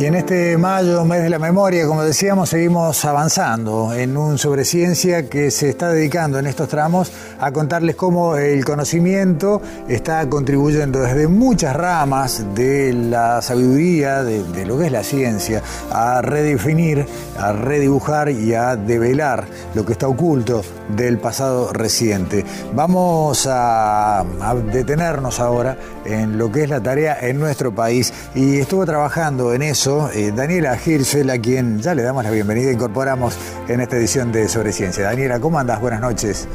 y en este mayo, mes de la memoria, como decíamos, seguimos avanzando en un sobre ciencia que se está dedicando en estos tramos a contarles cómo el conocimiento está contribuyendo desde muchas ramas de la sabiduría, de, lo que es la ciencia, a redefinir, a redibujar y a develar lo que está oculto del pasado reciente. Vamos a, detenernos ahora en lo que es la tarea en nuestro país y estuvo trabajando en eso eh, Daniela Hirschel, a quien ya le damos la bienvenida, incorporamos en esta edición de Sobre Ciencia. Daniela, ¿cómo andas? Buenas noches.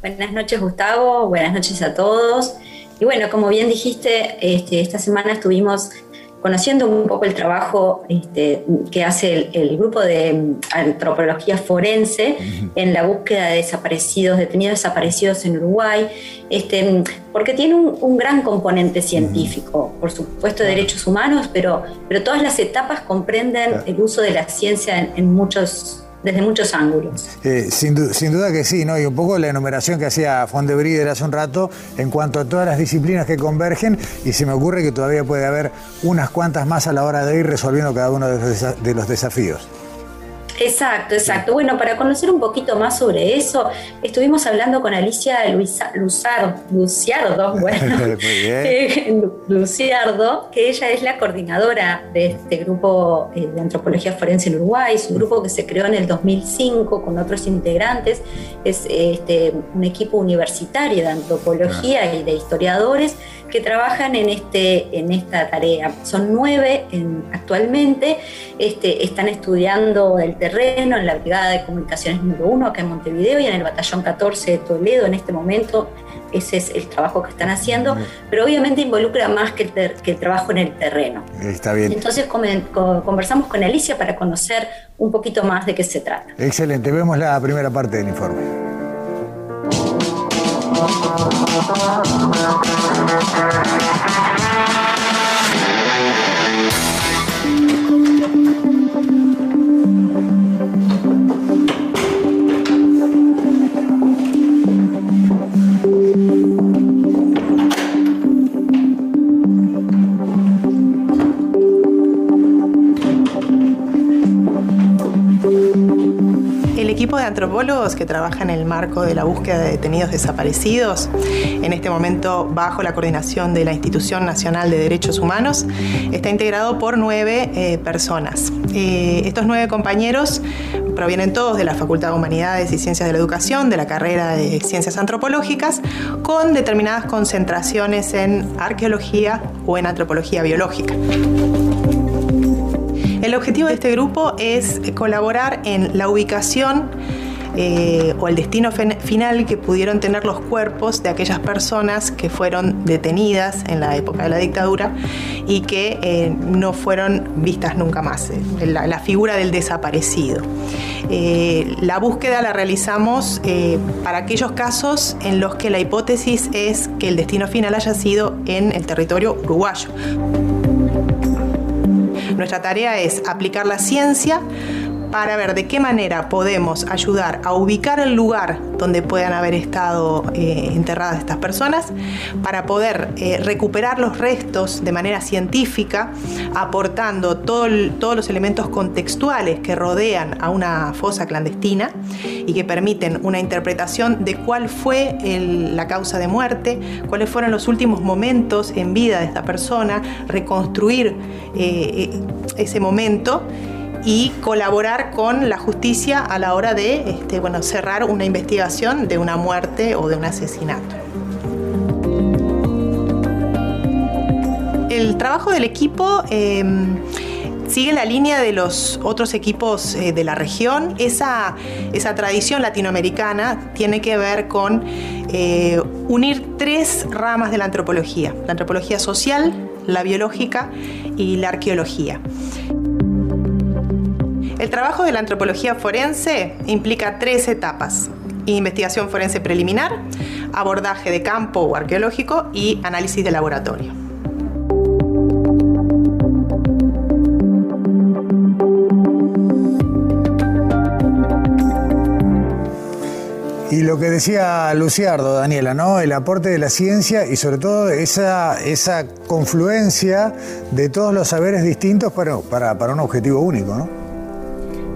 Buenas noches Gustavo, buenas noches a todos. Y bueno, como bien dijiste, este, esta semana estuvimos conociendo un poco el trabajo este, que hace el, grupo de mm, antropología forense en la búsqueda de desaparecidos, detenidos desaparecidos en Uruguay, este, mm, porque tiene un, gran componente científico, por supuesto de derechos humanos, pero, pero todas las etapas comprenden el uso de la ciencia en, en muchos desde muchos ángulos. Eh, sin, duda que sí, ¿no? Y un poco la enumeración que hacía Fondebrider hace un rato en cuanto a todas las disciplinas que convergen y se me ocurre que todavía puede haber unas cuantas más a la hora de ir resolviendo cada uno de los desafíos. Exacto, exacto. Bueno, para conocer un poquito más sobre eso, estuvimos hablando con Alicia Luisa, Luciardo, bueno, Luciardo, que ella es la coordinadora de este grupo eh, de antropología forense en Uruguay, es un grupo que se creó en el 2005 con otros integrantes, es este, un equipo universitario de antropología y de historiadores que trabajan en, este, en esta tarea. Son nueve actualmente, este, están estudiando el terreno en la Brigada de Comunicaciones número uno acá en Montevideo y en el Batallón 14 de Toledo en este momento. Ese es el trabajo que están haciendo, pero obviamente involucra más que el, que el trabajo en el terreno. Está bien. Entonces conversamos con Alicia para conocer un poquito más de qué se trata. Excelente, vemos la primera parte del informe. Thank you. Antropólogos que trabaja en el marco de la búsqueda de detenidos desaparecidos, en este momento bajo la coordinación de la Institución Nacional de Derechos Humanos, está integrado por nueve eh, personas. Eh, estos nueve compañeros provienen todos de la Facultad de Humanidades y Ciencias de la Educación, de la carrera de Ciencias Antropológicas, con determinadas concentraciones en arqueología o en antropología biológica. El objetivo de este grupo es colaborar en la ubicación eh, o el destino final que pudieron tener los cuerpos de aquellas personas que fueron detenidas en la época de la dictadura y que eh, no fueron vistas nunca más, eh, la, figura del desaparecido. la búsqueda la realizamos para aquellos casos en los que la hipótesis es que el destino final haya sido en el territorio uruguayo. Nuestra tarea es aplicar la ciencia para ver de qué manera podemos ayudar a ubicar el lugar donde puedan haber estado eh, enterradas estas personas, para poder eh, recuperar los restos de manera científica, aportando todos los elementos contextuales que rodean a una fosa clandestina y que permiten una interpretación de cuál fue la causa de muerte, cuáles fueron los últimos momentos en vida de esta persona, reconstruir eh, ese momento y colaborar con la justicia a la hora de este, bueno, cerrar una investigación de una muerte o de un asesinato. El trabajo del equipo em, sigue la línea de los otros equipos eh, de la región. Esa, esa, tradición latinoamericana tiene que ver con eh, unir tres ramas de la antropología. La antropología social, la biológica y la arqueología. El trabajo de la antropología forense implica tres etapas. investigación forense preliminar, abordaje de campo o arqueológico y análisis de laboratorio. Y lo que decía Luciardo, Daniela, ¿no? El aporte de la ciencia y sobre todo esa, esa confluencia de todos los saberes distintos para, para, para un objetivo único, ¿no?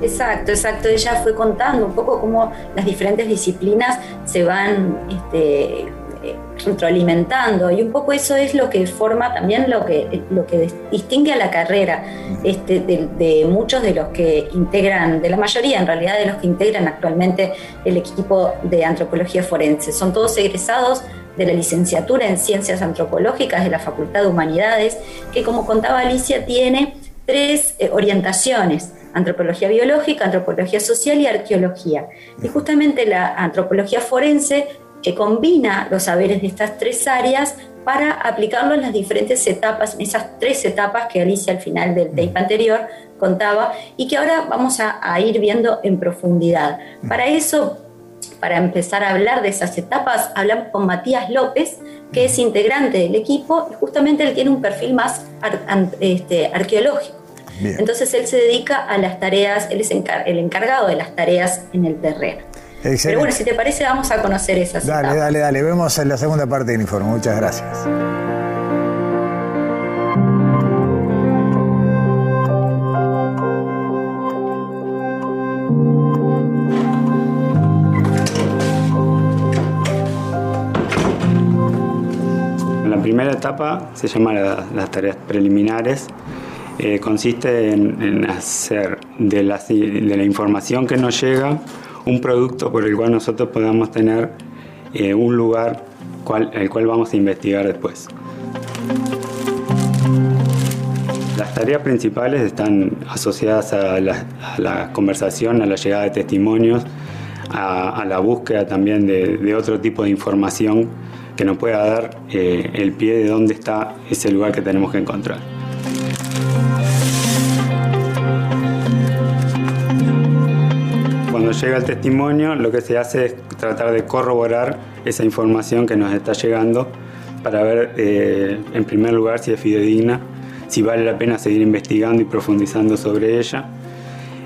Exacto, exacto. Ella fue contando un poco cómo las diferentes disciplinas se van este, retroalimentando y un poco eso es lo que forma también lo que, lo que distingue a la carrera este, de, muchos de los que integran, de la mayoría en realidad de los que integran actualmente el equipo de antropología forense. Son todos egresados de la licenciatura en ciencias antropológicas de la Facultad de Humanidades, que como contaba Alicia tiene tres eh, orientaciones antropología biológica, antropología social y arqueología. Y justamente la antropología forense que combina los saberes de estas tres áreas para aplicarlo en las diferentes etapas, en esas tres etapas que Alicia al final del tape anterior contaba y que ahora vamos a, ir viendo en profundidad. Para eso, para empezar a hablar de esas etapas, hablamos con Matías López, que es integrante del equipo y justamente él tiene un perfil más este, arqueológico. Entonces él se dedica a las tareas, él es el encargado de las tareas en el terreno. Pero bueno, si te parece, vamos a conocer esas. Dale, dale, dale. Vemos en la segunda parte del informe. Muchas gracias. La primera etapa se llama las tareas preliminares. Eh, consiste en, hacer de la, información que nos llega un producto por el cual nosotros podamos tener eh, un lugar cual, el cual vamos a investigar después. Las tareas principales están asociadas a la, conversación, a la llegada de testimonios, a, la búsqueda también de, otro tipo de información que nos pueda dar eh, el pie de dónde está ese lugar que tenemos que encontrar. Llega el testimonio, lo que se hace es tratar de corroborar esa información que nos está llegando para ver, eh, en primer lugar, si es fidedigna, si vale la pena seguir investigando y profundizando sobre ella.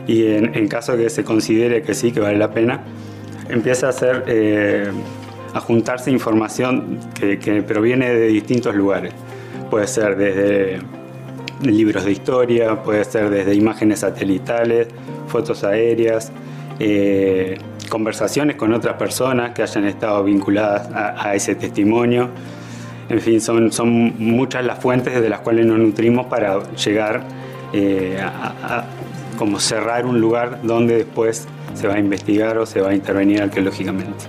Y en, caso que se considere que sí, que vale la pena, empieza a hacer, eh, a juntarse información que, que proviene de distintos lugares. Puede ser desde libros de historia, puede ser desde imágenes satelitales, fotos aéreas, eh, conversaciones con otras personas que hayan estado vinculadas a, ese testimonio. En fin, son, son muchas las fuentes de las cuales nos nutrimos para llegar eh, a, como cerrar un lugar donde después se va a investigar o se va a intervenir arqueológicamente.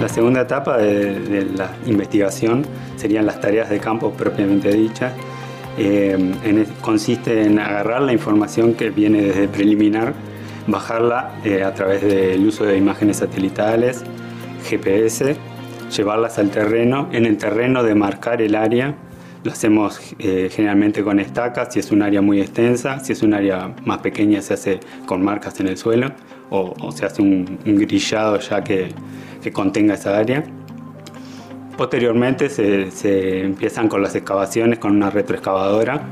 La segunda etapa de, de la investigación serían las tareas de campo propiamente dichas, eh, consiste en agarrar la información que viene desde preliminar, bajarla eh, a través del uso de imágenes satelitales, GPS, llevarlas al terreno, en el terreno de marcar el área, lo hacemos eh, generalmente con estacas si es un área muy extensa, si es un área más pequeña se hace con marcas en el suelo o, se hace un, grillado ya que contenga esa área. Posteriormente se, empiezan con las excavaciones con una retroexcavadora.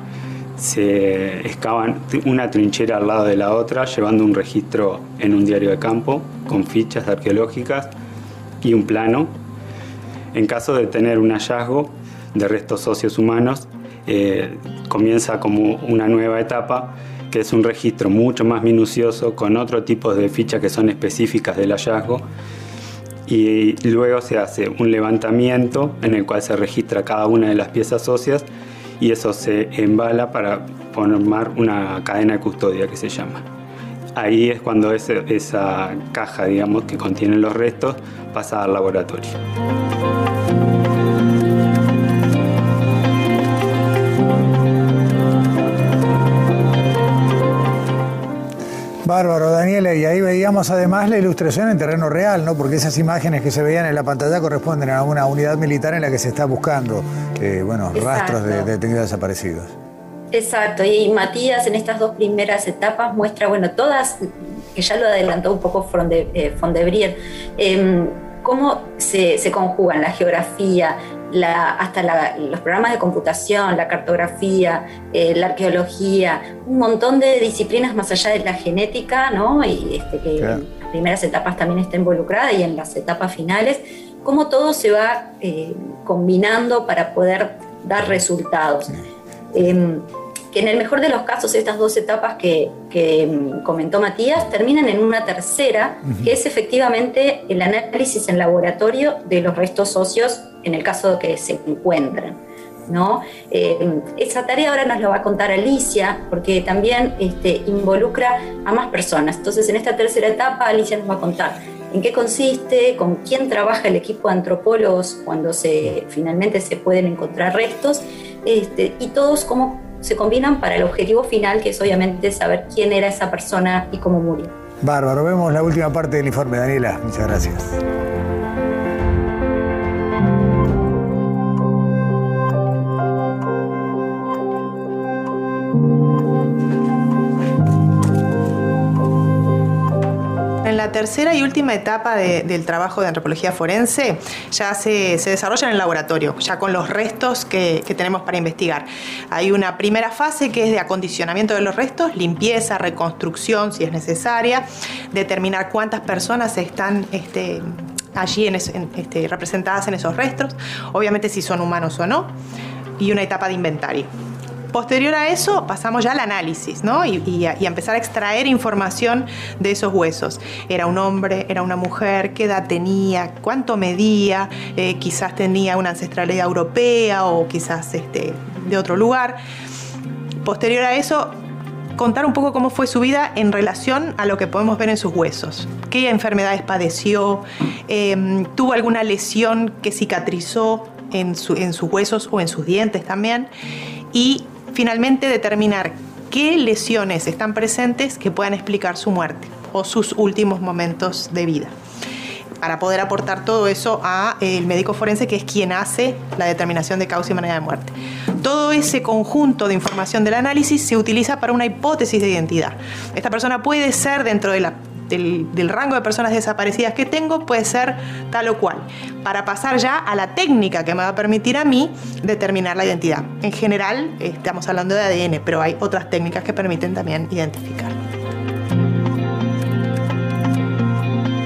Se excavan una trinchera al lado de la otra, llevando un registro en un diario de campo con fichas arqueológicas y un plano. En caso de tener un hallazgo de restos óseos humanos, eh, comienza como una nueva etapa que es un registro mucho más minucioso con otro tipo de fichas que son específicas del hallazgo y luego se hace un levantamiento en el cual se registra cada una de las piezas óseas y eso se embala para formar una cadena de custodia que se llama. Ahí es cuando esa caja, digamos, que contiene los restos pasa al laboratorio. Bárbaro, Daniela, y ahí veíamos además la ilustración en terreno real, ¿no? Porque esas imágenes que se veían en la pantalla corresponden a una unidad militar en la que se está buscando, eh, bueno, rastros de, detenidos desaparecidos. Exacto, y Matías en estas dos primeras etapas muestra, bueno, todas, que ya lo adelantó un poco Fondebrier, eh, cómo se, conjugan la geografía, hasta los programas de computación, la cartografía, eh, la arqueología, un montón de disciplinas más allá de la genética, ¿no? Y este, que en las primeras etapas también está involucrada y en las etapas finales, cómo todo se va eh, combinando para poder dar resultados. Em, que en el mejor de los casos estas dos etapas que, mm, comentó Matías terminan en una tercera, que es efectivamente el análisis en laboratorio de los restos óseos en el caso de que se encuentren. ¿no? Eh, esa tarea ahora nos la va a contar Alicia, porque también este, involucra a más personas. Entonces, en esta tercera etapa, Alicia nos va a contar en qué consiste, con quién trabaja el equipo de antropólogos cuando se, finalmente se pueden encontrar restos, este, y todos cómo se combinan para el objetivo final, que es obviamente saber quién era esa persona y cómo murió. Bárbaro, vemos la última parte del informe, Daniela. Muchas gracias. Tercera y última etapa del trabajo de antropología forense ya se, desarrolla en el laboratorio, ya con los restos que, tenemos para investigar. Hay una primera fase que es de acondicionamiento de los restos, limpieza, reconstrucción si es necesaria, determinar cuántas personas están este, allí este, representadas en esos restos, obviamente si son humanos o no, y una etapa de inventario. Posterior a eso pasamos ya al análisis, ¿no? Y, a, empezar a extraer información de esos huesos. Era un hombre, era una mujer, qué edad tenía, cuánto medía, eh, quizás tenía una ancestralidad europea o quizás este, de otro lugar. Posterior a eso, contar un poco cómo fue su vida en relación a lo que podemos ver en sus huesos. ¿Qué enfermedades padeció? Em, ¿Tuvo alguna lesión que cicatrizó en, en, sus huesos o en sus dientes también? Y finalmente determinar qué lesiones están presentes que puedan explicar su muerte o sus últimos momentos de vida para poder aportar todo eso a eh, el médico forense que es quien hace la determinación de causa y manera de muerte. Todo ese conjunto de información del análisis se utiliza para una hipótesis de identidad. Esta persona puede ser dentro de la del, rango de personas desaparecidas que tengo puede ser tal o cual, para pasar ya a la técnica que me va a permitir a mí determinar la identidad. En general, estamos hablando de ADN, pero hay otras técnicas que permiten también identificar.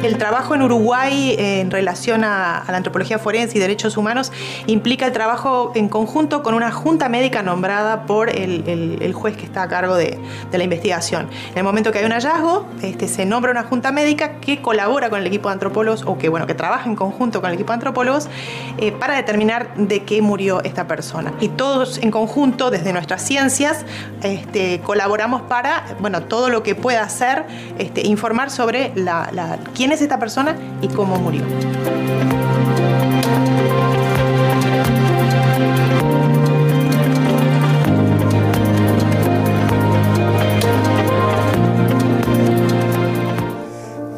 El trabajo en Uruguay eh, en relación a, la antropología forense y derechos humanos implica el trabajo en conjunto con una junta médica nombrada por el, juez que está a cargo de, la investigación. En el momento que hay un hallazgo, este, se nombra una junta médica que colabora con el equipo de antropólogos o que, bueno, que trabaja en conjunto con el equipo de antropólogos eh, para determinar de qué murió esta persona. Y todos en conjunto, desde nuestras ciencias, este, colaboramos para bueno, todo lo que pueda hacer, este, informar sobre la, quién esta persona y cómo murió.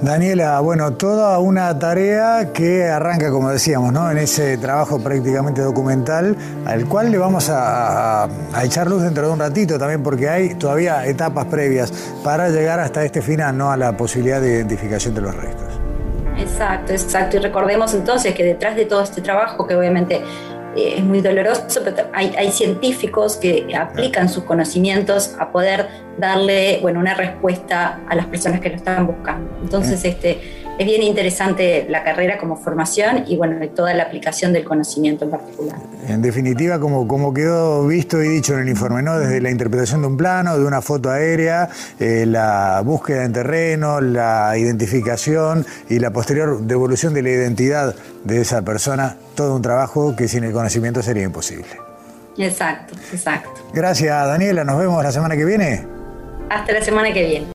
Daniela, bueno, toda una tarea que arranca, como decíamos, ¿no? en ese trabajo prácticamente documental, al cual le vamos a, echar luz dentro de un ratito también, porque hay todavía etapas previas para llegar hasta este final, ¿no? a la posibilidad de identificación de los restos. Exacto, exacto. Y recordemos entonces que detrás de todo este trabajo, que obviamente eh, es muy doloroso, pero hay, científicos que aplican sus conocimientos a poder darle bueno, una respuesta a las personas que lo están buscando. Entonces, este, es bien interesante la carrera como formación y bueno, toda la aplicación del conocimiento en particular. En definitiva, como, como quedó visto y dicho en el informe, ¿no? Desde la interpretación de un plano, de una foto aérea, eh, la búsqueda en terreno, la identificación y la posterior devolución de la identidad de esa persona, todo un trabajo que sin el conocimiento sería imposible. Exacto, exacto. Gracias, Daniela. Nos vemos la semana que viene. Hasta la semana que viene.